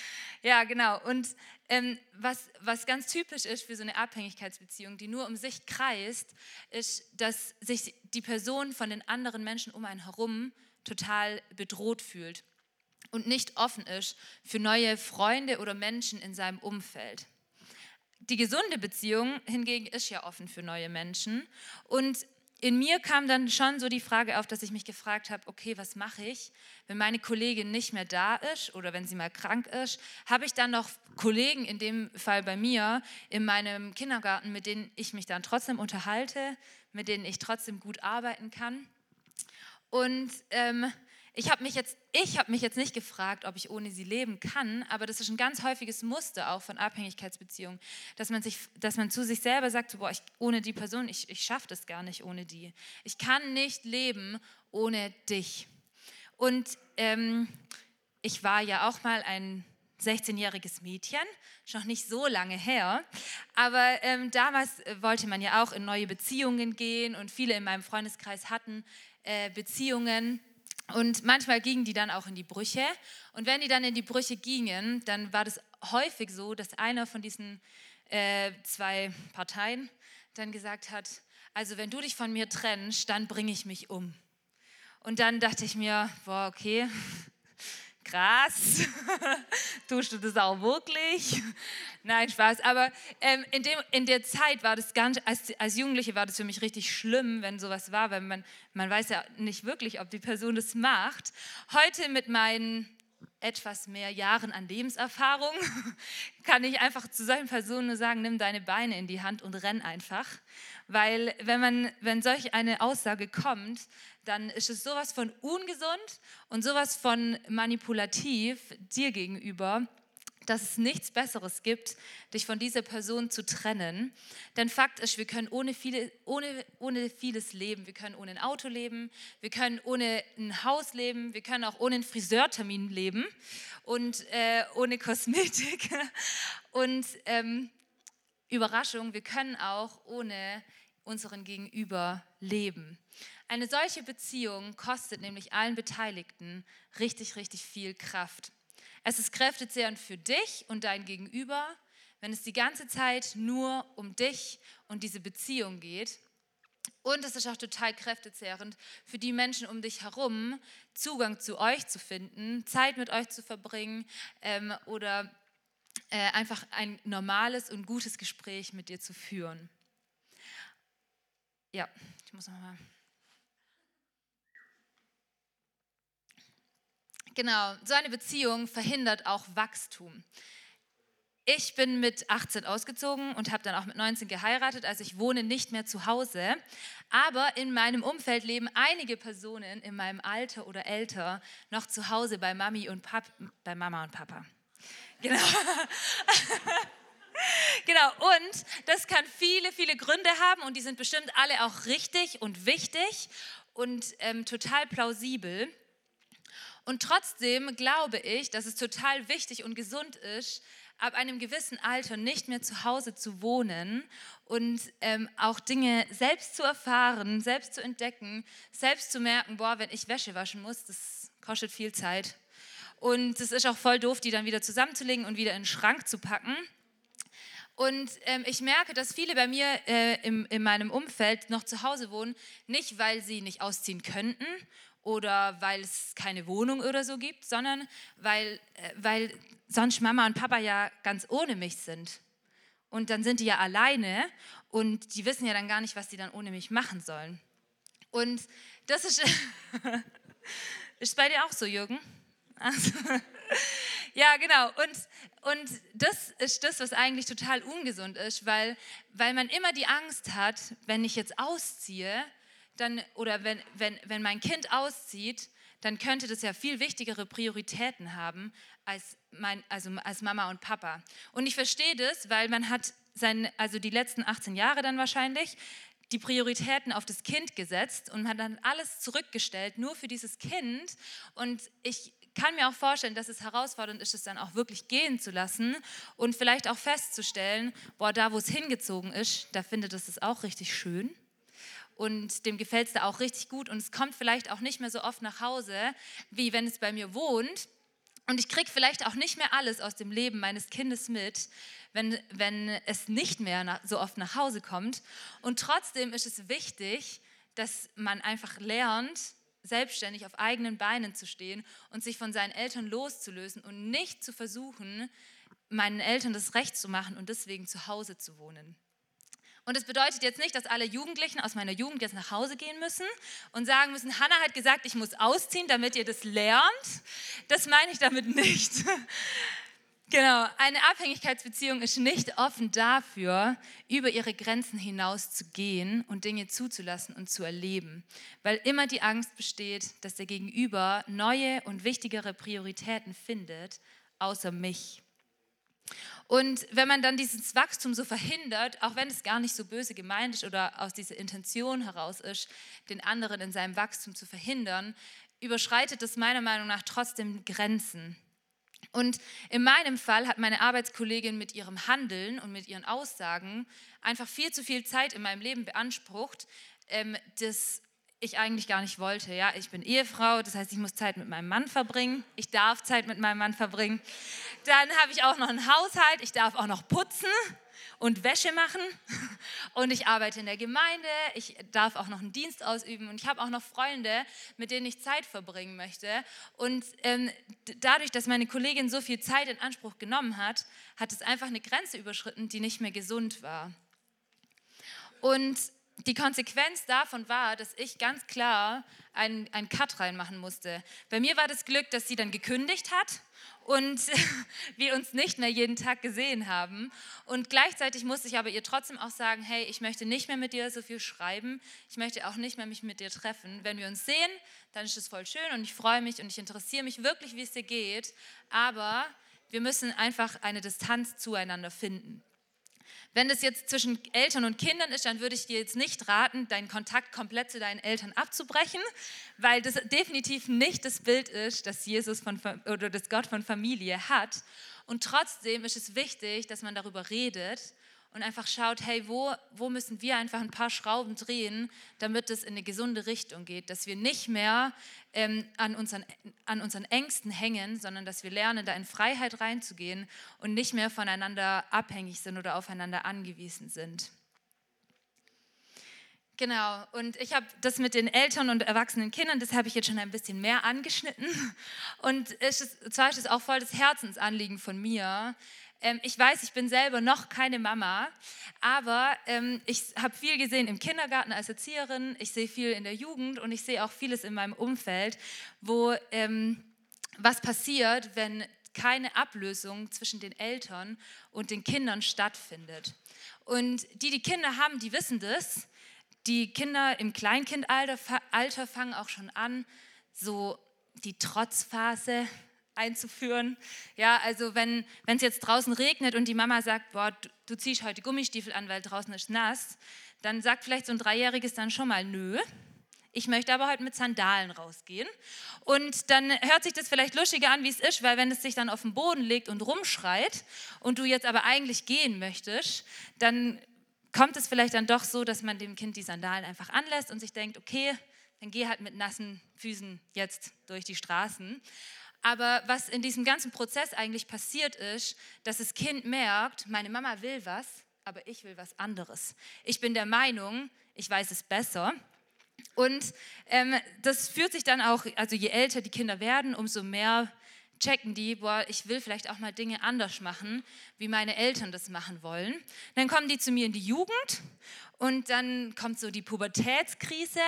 ja, genau. Und ähm, was, was ganz typisch ist für so eine Abhängigkeitsbeziehung, die nur um sich kreist, ist, dass sich die Person von den anderen Menschen um einen herum total bedroht fühlt und nicht offen ist für neue Freunde oder Menschen in seinem Umfeld. Die gesunde Beziehung hingegen ist ja offen für neue Menschen und in mir kam dann schon so die Frage auf, dass ich mich gefragt habe, okay, was mache ich, wenn meine Kollegin nicht mehr da ist oder wenn sie mal krank ist? Habe ich dann noch Kollegen, in dem Fall bei mir, in meinem Kindergarten, mit denen ich mich dann trotzdem unterhalte, mit denen ich trotzdem gut arbeiten kann? Und ähm, ich habe mich, jetzt, hab mich jetzt nicht gefragt, ob ich ohne sie leben kann, aber das ist ein ganz häufiges Muster auch von Abhängigkeitsbeziehungen, dass man, sich, dass man zu sich selber sagt, boah, ich, ohne die Person, ich, ich schaffe das gar nicht ohne die. Ich kann nicht leben ohne dich. Und ähm, ich war ja auch mal ein 16-jähriges Mädchen, schon nicht so lange her. Aber ähm, damals wollte man ja auch in neue Beziehungen gehen und viele in meinem Freundeskreis hatten äh, Beziehungen. Und manchmal gingen die dann auch in die Brüche. Und wenn die dann in die Brüche gingen, dann war das häufig so, dass einer von diesen äh, zwei Parteien dann gesagt hat, also wenn du dich von mir trennst, dann bringe ich mich um. Und dann dachte ich mir, boah, okay, krass, tust du das auch wirklich? Nein, Spaß. Aber ähm, in, dem, in der Zeit war das ganz, als, als Jugendliche war das für mich richtig schlimm, wenn sowas war, weil man, man weiß ja nicht wirklich, ob die Person das macht. Heute mit meinen etwas mehr Jahren an Lebenserfahrung kann ich einfach zu solchen Personen nur sagen, nimm deine Beine in die Hand und renn einfach. Weil wenn, man, wenn solch eine Aussage kommt, dann ist es sowas von ungesund und sowas von manipulativ dir gegenüber, dass es nichts Besseres gibt, dich von dieser Person zu trennen. Denn Fakt ist, wir können ohne, viele, ohne, ohne vieles leben. Wir können ohne ein Auto leben, wir können ohne ein Haus leben, wir können auch ohne einen Friseurtermin leben und äh, ohne Kosmetik. Und ähm, Überraschung, wir können auch ohne unseren Gegenüber leben. Eine solche Beziehung kostet nämlich allen Beteiligten richtig, richtig viel Kraft. Es ist kräftezehrend für dich und dein Gegenüber, wenn es die ganze Zeit nur um dich und diese Beziehung geht. Und es ist auch total kräftezehrend für die Menschen um dich herum, Zugang zu euch zu finden, Zeit mit euch zu verbringen ähm, oder äh, einfach ein normales und gutes Gespräch mit dir zu führen. Ja, ich muss nochmal. Genau, so eine Beziehung verhindert auch Wachstum. Ich bin mit 18 ausgezogen und habe dann auch mit 19 geheiratet, also ich wohne nicht mehr zu Hause. Aber in meinem Umfeld leben einige Personen in meinem Alter oder älter noch zu Hause bei Mami und Pap bei Mama und Papa. Genau. genau, und das kann viele, viele Gründe haben und die sind bestimmt alle auch richtig und wichtig und ähm, total plausibel. Und trotzdem glaube ich, dass es total wichtig und gesund ist, ab einem gewissen Alter nicht mehr zu Hause zu wohnen und ähm, auch Dinge selbst zu erfahren, selbst zu entdecken, selbst zu merken, boah, wenn ich Wäsche waschen muss, das kostet viel Zeit. Und es ist auch voll doof, die dann wieder zusammenzulegen und wieder in den Schrank zu packen. Und ähm, ich merke, dass viele bei mir äh, im, in meinem Umfeld noch zu Hause wohnen, nicht weil sie nicht ausziehen könnten oder weil es keine Wohnung oder so gibt, sondern weil, äh, weil sonst Mama und Papa ja ganz ohne mich sind. Und dann sind die ja alleine und die wissen ja dann gar nicht, was die dann ohne mich machen sollen. Und das ist, ist bei dir auch so, Jürgen? Also, ja, genau. Und, und das ist das, was eigentlich total ungesund ist, weil, weil man immer die Angst hat, wenn ich jetzt ausziehe, dann, oder wenn, wenn, wenn mein Kind auszieht, dann könnte das ja viel wichtigere Prioritäten haben als, mein, also als Mama und Papa. Und ich verstehe das, weil man hat sein, also die letzten 18 Jahre dann wahrscheinlich die Prioritäten auf das Kind gesetzt und hat dann alles zurückgestellt, nur für dieses Kind. Und ich kann mir auch vorstellen, dass es herausfordernd ist, es dann auch wirklich gehen zu lassen und vielleicht auch festzustellen, boah, da wo es hingezogen ist, da findet es es auch richtig schön und dem gefällt es da auch richtig gut und es kommt vielleicht auch nicht mehr so oft nach Hause, wie wenn es bei mir wohnt. Und ich kriege vielleicht auch nicht mehr alles aus dem Leben meines Kindes mit, wenn, wenn es nicht mehr nach, so oft nach Hause kommt. Und trotzdem ist es wichtig, dass man einfach lernt, selbstständig auf eigenen Beinen zu stehen und sich von seinen Eltern loszulösen und nicht zu versuchen, meinen Eltern das Recht zu machen und deswegen zu Hause zu wohnen. Und das bedeutet jetzt nicht, dass alle Jugendlichen aus meiner Jugend jetzt nach Hause gehen müssen und sagen müssen, Hannah hat gesagt, ich muss ausziehen, damit ihr das lernt. Das meine ich damit nicht. Genau, eine Abhängigkeitsbeziehung ist nicht offen dafür, über ihre Grenzen hinaus zu gehen und Dinge zuzulassen und zu erleben, weil immer die Angst besteht, dass der Gegenüber neue und wichtigere Prioritäten findet, außer mich. Und wenn man dann dieses Wachstum so verhindert, auch wenn es gar nicht so böse gemeint ist oder aus dieser Intention heraus ist, den anderen in seinem Wachstum zu verhindern, überschreitet es meiner Meinung nach trotzdem Grenzen. Und in meinem Fall hat meine Arbeitskollegin mit ihrem Handeln und mit ihren Aussagen einfach viel zu viel Zeit in meinem Leben beansprucht, ähm, das ich eigentlich gar nicht wollte. Ja, ich bin Ehefrau, das heißt, ich muss Zeit mit meinem Mann verbringen. Ich darf Zeit mit meinem Mann verbringen. Dann habe ich auch noch einen Haushalt. Ich darf auch noch putzen und Wäsche machen. Und ich arbeite in der Gemeinde. Ich darf auch noch einen Dienst ausüben. Und ich habe auch noch Freunde, mit denen ich Zeit verbringen möchte. Und ähm, dadurch, dass meine Kollegin so viel Zeit in Anspruch genommen hat, hat es einfach eine Grenze überschritten, die nicht mehr gesund war. Und die Konsequenz davon war, dass ich ganz klar einen, einen Cut reinmachen musste. Bei mir war das Glück, dass sie dann gekündigt hat und wir uns nicht mehr jeden Tag gesehen haben. Und gleichzeitig musste ich aber ihr trotzdem auch sagen, hey, ich möchte nicht mehr mit dir so viel schreiben, ich möchte auch nicht mehr mich mit dir treffen. Wenn wir uns sehen, dann ist es voll schön und ich freue mich und ich interessiere mich wirklich, wie es dir geht, aber wir müssen einfach eine Distanz zueinander finden. Wenn das jetzt zwischen Eltern und Kindern ist, dann würde ich dir jetzt nicht raten, deinen Kontakt komplett zu deinen Eltern abzubrechen, weil das definitiv nicht das Bild ist, das Jesus von, oder das Gott von Familie hat. Und trotzdem ist es wichtig, dass man darüber redet und einfach schaut, hey, wo, wo müssen wir einfach ein paar Schrauben drehen, damit es in eine gesunde Richtung geht, dass wir nicht mehr ähm, an, unseren, an unseren Ängsten hängen, sondern dass wir lernen, da in Freiheit reinzugehen und nicht mehr voneinander abhängig sind oder aufeinander angewiesen sind. Genau, und ich habe das mit den Eltern und erwachsenen Kindern, das habe ich jetzt schon ein bisschen mehr angeschnitten. Und es ist, zwar ist es auch voll das Herzensanliegen von mir, ich weiß, ich bin selber noch keine Mama, aber ähm, ich habe viel gesehen im Kindergarten als Erzieherin, ich sehe viel in der Jugend und ich sehe auch vieles in meinem Umfeld, wo ähm, was passiert, wenn keine Ablösung zwischen den Eltern und den Kindern stattfindet. Und die, die Kinder haben, die wissen das. Die Kinder im Kleinkindalter Alter fangen auch schon an, so die Trotzphase, einzuführen. Ja, also wenn es jetzt draußen regnet und die Mama sagt, boah, du, du ziehst heute Gummistiefel an, weil draußen ist nass, dann sagt vielleicht so ein Dreijähriges dann schon mal, nö, ich möchte aber heute mit Sandalen rausgehen. Und dann hört sich das vielleicht lustiger an, wie es ist, weil wenn es sich dann auf den Boden legt und rumschreit und du jetzt aber eigentlich gehen möchtest, dann kommt es vielleicht dann doch so, dass man dem Kind die Sandalen einfach anlässt und sich denkt, okay, dann geh halt mit nassen Füßen jetzt durch die Straßen. Aber was in diesem ganzen Prozess eigentlich passiert ist, dass das Kind merkt, meine Mama will was, aber ich will was anderes. Ich bin der Meinung, ich weiß es besser. Und ähm, das führt sich dann auch, also je älter die Kinder werden, umso mehr checken die, boah, ich will vielleicht auch mal Dinge anders machen, wie meine Eltern das machen wollen. Dann kommen die zu mir in die Jugend und dann kommt so die Pubertätskrise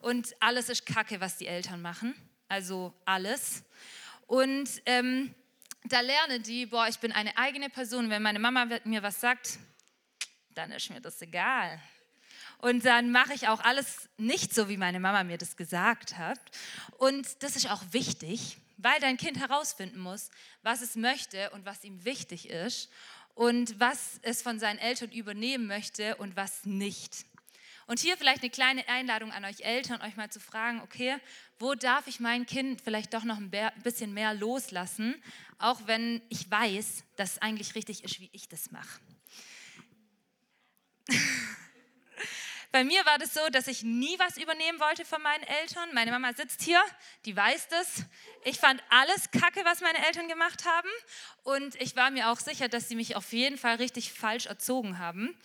und alles ist Kacke, was die Eltern machen. Also alles. Und ähm, da lernen die, boah, ich bin eine eigene Person. Wenn meine Mama mir was sagt, dann ist mir das egal. Und dann mache ich auch alles nicht so, wie meine Mama mir das gesagt hat. Und das ist auch wichtig, weil dein Kind herausfinden muss, was es möchte und was ihm wichtig ist und was es von seinen Eltern übernehmen möchte und was nicht. Und hier vielleicht eine kleine Einladung an euch Eltern, euch mal zu fragen, okay, wo darf ich mein Kind vielleicht doch noch ein bisschen mehr loslassen, auch wenn ich weiß, dass es eigentlich richtig ist, wie ich das mache. Bei mir war das so, dass ich nie was übernehmen wollte von meinen Eltern. Meine Mama sitzt hier, die weiß das. Ich fand alles kacke, was meine Eltern gemacht haben. Und ich war mir auch sicher, dass sie mich auf jeden Fall richtig falsch erzogen haben.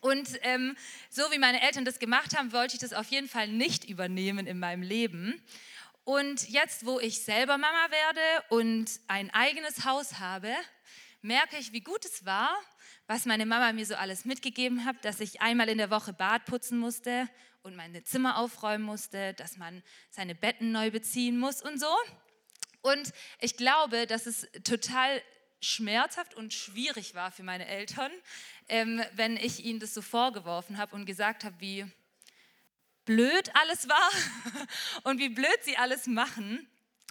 Und ähm, so wie meine Eltern das gemacht haben, wollte ich das auf jeden Fall nicht übernehmen in meinem Leben. Und jetzt, wo ich selber Mama werde und ein eigenes Haus habe, merke ich, wie gut es war, was meine Mama mir so alles mitgegeben hat, dass ich einmal in der Woche Bad putzen musste und meine Zimmer aufräumen musste, dass man seine Betten neu beziehen muss und so. Und ich glaube, dass es total schmerzhaft und schwierig war für meine Eltern, ähm, wenn ich ihnen das so vorgeworfen habe und gesagt habe, wie blöd alles war und wie blöd sie alles machen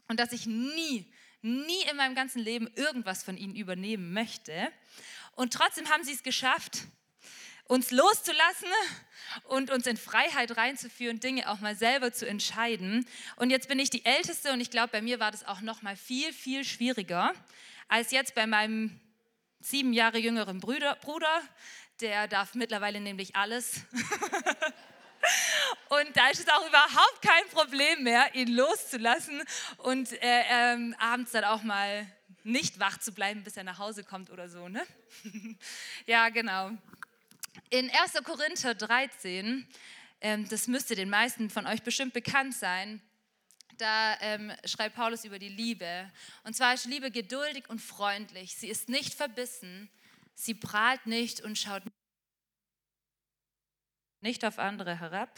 und dass ich nie, nie in meinem ganzen Leben irgendwas von ihnen übernehmen möchte. Und trotzdem haben sie es geschafft, uns loszulassen und uns in Freiheit reinzuführen, Dinge auch mal selber zu entscheiden. Und jetzt bin ich die Älteste und ich glaube, bei mir war das auch noch mal viel, viel schwieriger als jetzt bei meinem sieben Jahre jüngeren Bruder. Bruder der darf mittlerweile nämlich alles. Und da ist es auch überhaupt kein Problem mehr, ihn loszulassen und äh, ähm, abends dann auch mal nicht wach zu bleiben, bis er nach Hause kommt oder so. Ne? ja, genau. In 1. Korinther 13, ähm, das müsste den meisten von euch bestimmt bekannt sein, da ähm, schreibt Paulus über die Liebe. Und zwar ist Liebe geduldig und freundlich. Sie ist nicht verbissen. Sie prahlt nicht und schaut nicht auf andere herab.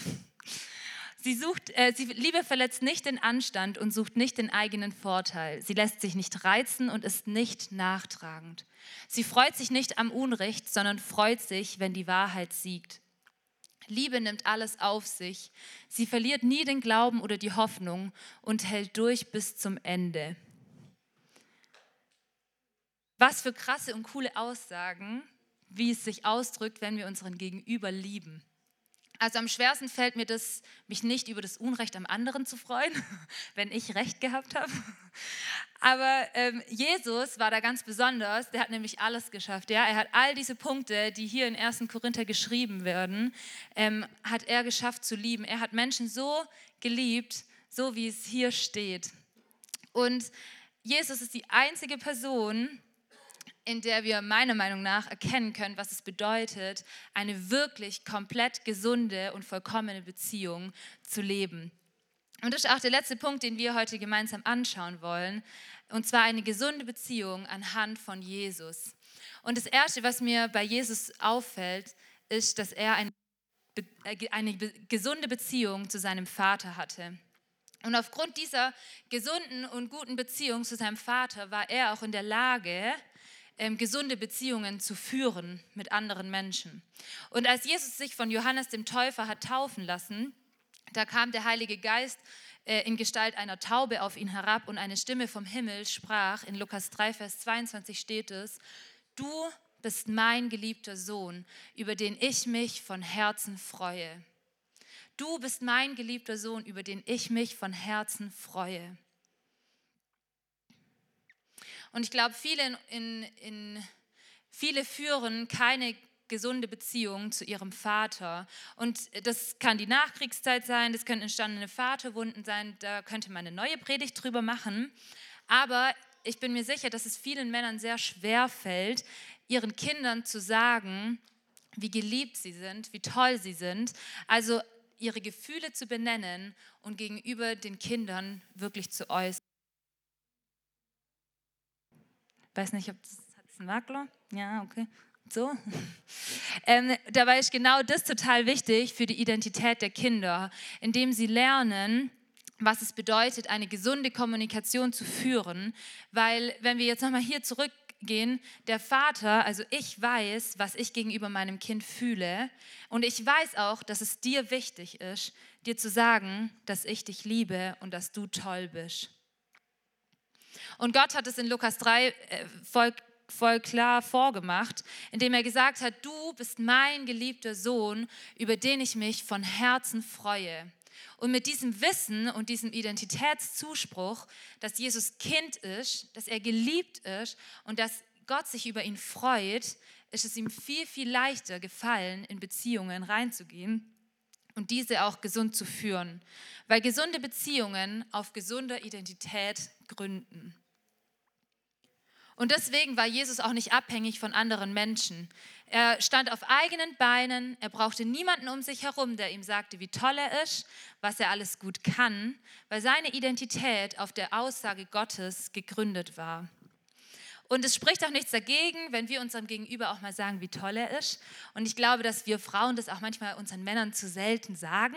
Sie sucht, äh, sie, Liebe verletzt nicht den Anstand und sucht nicht den eigenen Vorteil. Sie lässt sich nicht reizen und ist nicht nachtragend. Sie freut sich nicht am Unrecht, sondern freut sich, wenn die Wahrheit siegt. Liebe nimmt alles auf sich. Sie verliert nie den Glauben oder die Hoffnung und hält durch bis zum Ende. Was für krasse und coole Aussagen, wie es sich ausdrückt, wenn wir unseren Gegenüber lieben. Also am schwersten fällt mir das, mich nicht über das Unrecht am anderen zu freuen, wenn ich Recht gehabt habe. Aber ähm, Jesus war da ganz besonders, der hat nämlich alles geschafft. Ja? Er hat all diese Punkte, die hier in 1. Korinther geschrieben werden, ähm, hat er geschafft zu lieben. Er hat Menschen so geliebt, so wie es hier steht. Und Jesus ist die einzige Person, in der wir meiner Meinung nach erkennen können, was es bedeutet, eine wirklich komplett gesunde und vollkommene Beziehung zu leben. Und das ist auch der letzte Punkt, den wir heute gemeinsam anschauen wollen, und zwar eine gesunde Beziehung anhand von Jesus. Und das Erste, was mir bei Jesus auffällt, ist, dass er eine, äh, eine gesunde Beziehung zu seinem Vater hatte. Und aufgrund dieser gesunden und guten Beziehung zu seinem Vater war er auch in der Lage, ähm, gesunde Beziehungen zu führen mit anderen Menschen. Und als Jesus sich von Johannes dem Täufer hat taufen lassen, da kam der Heilige Geist äh, in Gestalt einer Taube auf ihn herab und eine Stimme vom Himmel sprach, in Lukas 3, Vers 22 steht es, du bist mein geliebter Sohn, über den ich mich von Herzen freue. Du bist mein geliebter Sohn, über den ich mich von Herzen freue. Und ich glaube, viele, in, in, viele führen keine gesunde Beziehung zu ihrem Vater. Und das kann die Nachkriegszeit sein, das können entstandene Vaterwunden sein, da könnte man eine neue Predigt drüber machen. Aber ich bin mir sicher, dass es vielen Männern sehr schwer fällt, ihren Kindern zu sagen, wie geliebt sie sind, wie toll sie sind. Also ihre Gefühle zu benennen und gegenüber den Kindern wirklich zu äußern. Weiß nicht, ob das hat einen Makler? Ja, okay. So. Ähm, dabei ist genau das total wichtig für die Identität der Kinder, indem sie lernen, was es bedeutet, eine gesunde Kommunikation zu führen. Weil, wenn wir jetzt nochmal hier zurückgehen, der Vater, also ich weiß, was ich gegenüber meinem Kind fühle. Und ich weiß auch, dass es dir wichtig ist, dir zu sagen, dass ich dich liebe und dass du toll bist. Und Gott hat es in Lukas 3 äh, voll, voll klar vorgemacht, indem er gesagt hat, du bist mein geliebter Sohn, über den ich mich von Herzen freue. Und mit diesem Wissen und diesem Identitätszuspruch, dass Jesus Kind ist, dass er geliebt ist und dass Gott sich über ihn freut, ist es ihm viel, viel leichter gefallen, in Beziehungen reinzugehen und diese auch gesund zu führen, weil gesunde Beziehungen auf gesunder Identität gründen. Und deswegen war Jesus auch nicht abhängig von anderen Menschen. Er stand auf eigenen Beinen, er brauchte niemanden um sich herum, der ihm sagte, wie toll er ist, was er alles gut kann, weil seine Identität auf der Aussage Gottes gegründet war. Und es spricht auch nichts dagegen, wenn wir unserem Gegenüber auch mal sagen, wie toll er ist. Und ich glaube, dass wir Frauen das auch manchmal unseren Männern zu selten sagen.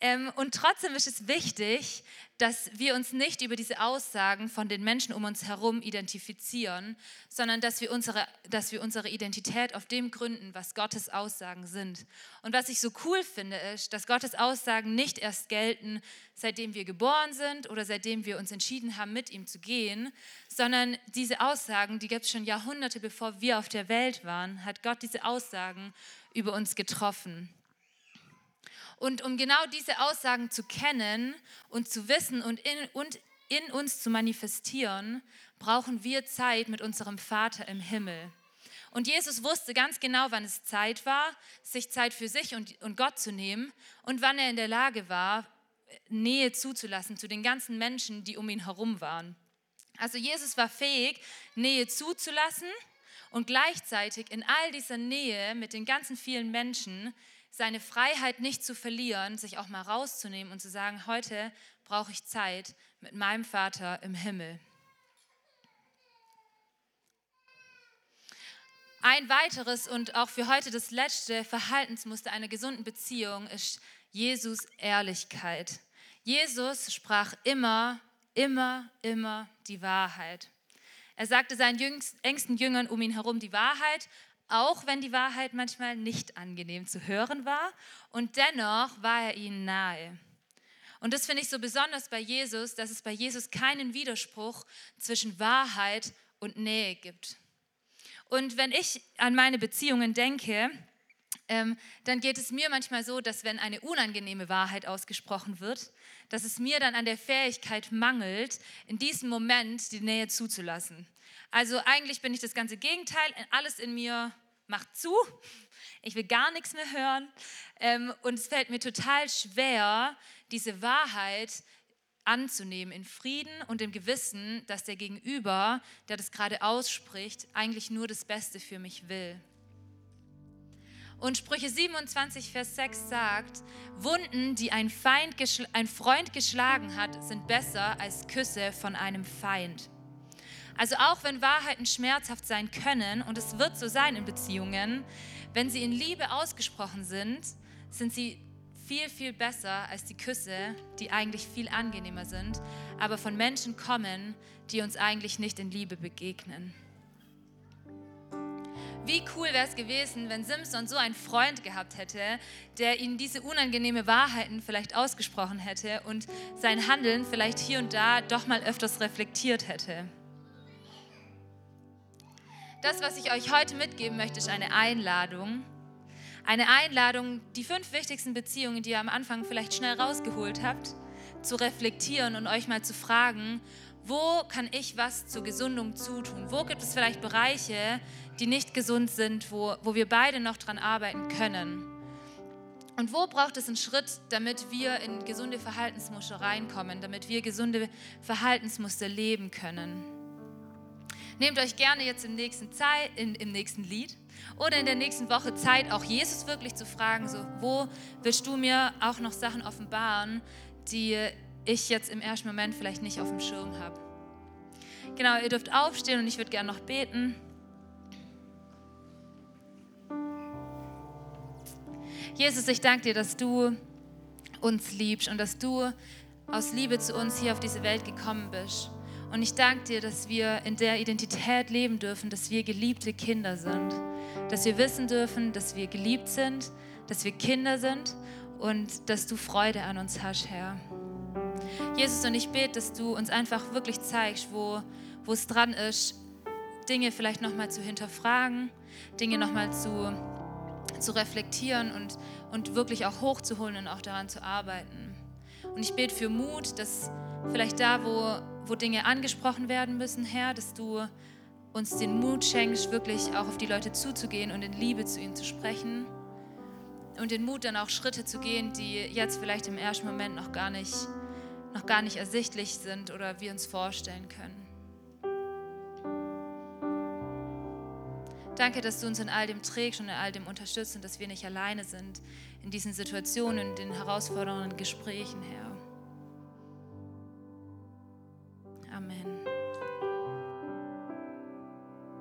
Ähm, und trotzdem ist es wichtig, dass wir uns nicht über diese Aussagen von den Menschen um uns herum identifizieren, sondern dass wir unsere, dass wir unsere Identität auf dem gründen, was Gottes Aussagen sind. Und was ich so cool finde, ist, dass Gottes Aussagen nicht erst gelten, seitdem wir geboren sind oder seitdem wir uns entschieden haben, mit ihm zu gehen, sondern diese Aussagen, die gibt es schon Jahrhunderte, bevor wir auf der Welt waren, hat Gott diese Aussagen über uns getroffen. Und um genau diese Aussagen zu kennen und zu wissen und in, und in uns zu manifestieren, brauchen wir Zeit mit unserem Vater im Himmel. Und Jesus wusste ganz genau, wann es Zeit war, sich Zeit für sich und, und Gott zu nehmen und wann er in der Lage war, Nähe zuzulassen zu den ganzen Menschen, die um ihn herum waren. Also Jesus war fähig, Nähe zuzulassen und gleichzeitig in all dieser Nähe mit den ganzen vielen Menschen seine Freiheit nicht zu verlieren, sich auch mal rauszunehmen und zu sagen, heute brauche ich Zeit mit meinem Vater im Himmel. Ein weiteres und auch für heute das letzte Verhaltensmuster einer gesunden Beziehung ist Jesus Ehrlichkeit. Jesus sprach immer, immer, immer die Wahrheit. Er sagte seinen engsten Jüngern um ihn herum die Wahrheit auch wenn die Wahrheit manchmal nicht angenehm zu hören war. Und dennoch war er ihnen nahe. Und das finde ich so besonders bei Jesus, dass es bei Jesus keinen Widerspruch zwischen Wahrheit und Nähe gibt. Und wenn ich an meine Beziehungen denke, ähm, dann geht es mir manchmal so, dass wenn eine unangenehme Wahrheit ausgesprochen wird, dass es mir dann an der Fähigkeit mangelt, in diesem Moment die Nähe zuzulassen. Also eigentlich bin ich das ganze Gegenteil, alles in mir macht zu, ich will gar nichts mehr hören. Ähm, und es fällt mir total schwer, diese Wahrheit anzunehmen in Frieden und im Gewissen, dass der Gegenüber, der das gerade ausspricht, eigentlich nur das Beste für mich will. Und Sprüche 27, Vers 6 sagt, Wunden, die ein, ein Freund geschlagen hat, sind besser als Küsse von einem Feind. Also auch wenn Wahrheiten schmerzhaft sein können, und es wird so sein in Beziehungen, wenn sie in Liebe ausgesprochen sind, sind sie viel, viel besser als die Küsse, die eigentlich viel angenehmer sind, aber von Menschen kommen, die uns eigentlich nicht in Liebe begegnen. Wie cool wäre es gewesen, wenn Simpson so einen Freund gehabt hätte, der ihnen diese unangenehme Wahrheiten vielleicht ausgesprochen hätte und sein Handeln vielleicht hier und da doch mal öfters reflektiert hätte. Das, was ich euch heute mitgeben möchte, ist eine Einladung. Eine Einladung, die fünf wichtigsten Beziehungen, die ihr am Anfang vielleicht schnell rausgeholt habt, zu reflektieren und euch mal zu fragen, wo kann ich was zur Gesundung zutun? Wo gibt es vielleicht Bereiche, die nicht gesund sind, wo, wo wir beide noch dran arbeiten können? Und wo braucht es einen Schritt, damit wir in gesunde Verhaltensmuster reinkommen, damit wir gesunde Verhaltensmuster leben können? Nehmt euch gerne jetzt im nächsten, Zeit, in, im nächsten Lied oder in der nächsten Woche Zeit, auch Jesus wirklich zu fragen, so, wo willst du mir auch noch Sachen offenbaren, die ich jetzt im ersten Moment vielleicht nicht auf dem Schirm habe. Genau, ihr dürft aufstehen und ich würde gerne noch beten. Jesus, ich danke dir, dass du uns liebst und dass du aus Liebe zu uns hier auf diese Welt gekommen bist. Und ich danke dir, dass wir in der Identität leben dürfen, dass wir geliebte Kinder sind. Dass wir wissen dürfen, dass wir geliebt sind, dass wir Kinder sind und dass du Freude an uns hast, Herr. Jesus, und ich bete, dass du uns einfach wirklich zeigst, wo, wo es dran ist, Dinge vielleicht nochmal zu hinterfragen, Dinge nochmal zu, zu reflektieren und, und wirklich auch hochzuholen und auch daran zu arbeiten. Und ich bete für Mut, dass vielleicht da, wo, wo Dinge angesprochen werden müssen, Herr, dass du uns den Mut schenkst, wirklich auch auf die Leute zuzugehen und in Liebe zu ihnen zu sprechen. Und den Mut dann auch Schritte zu gehen, die jetzt vielleicht im ersten Moment noch gar nicht noch gar nicht ersichtlich sind oder wir uns vorstellen können. Danke, dass du uns in all dem trägst und in all dem unterstützt und dass wir nicht alleine sind in diesen Situationen, in den herausfordernden Gesprächen, Herr. Amen.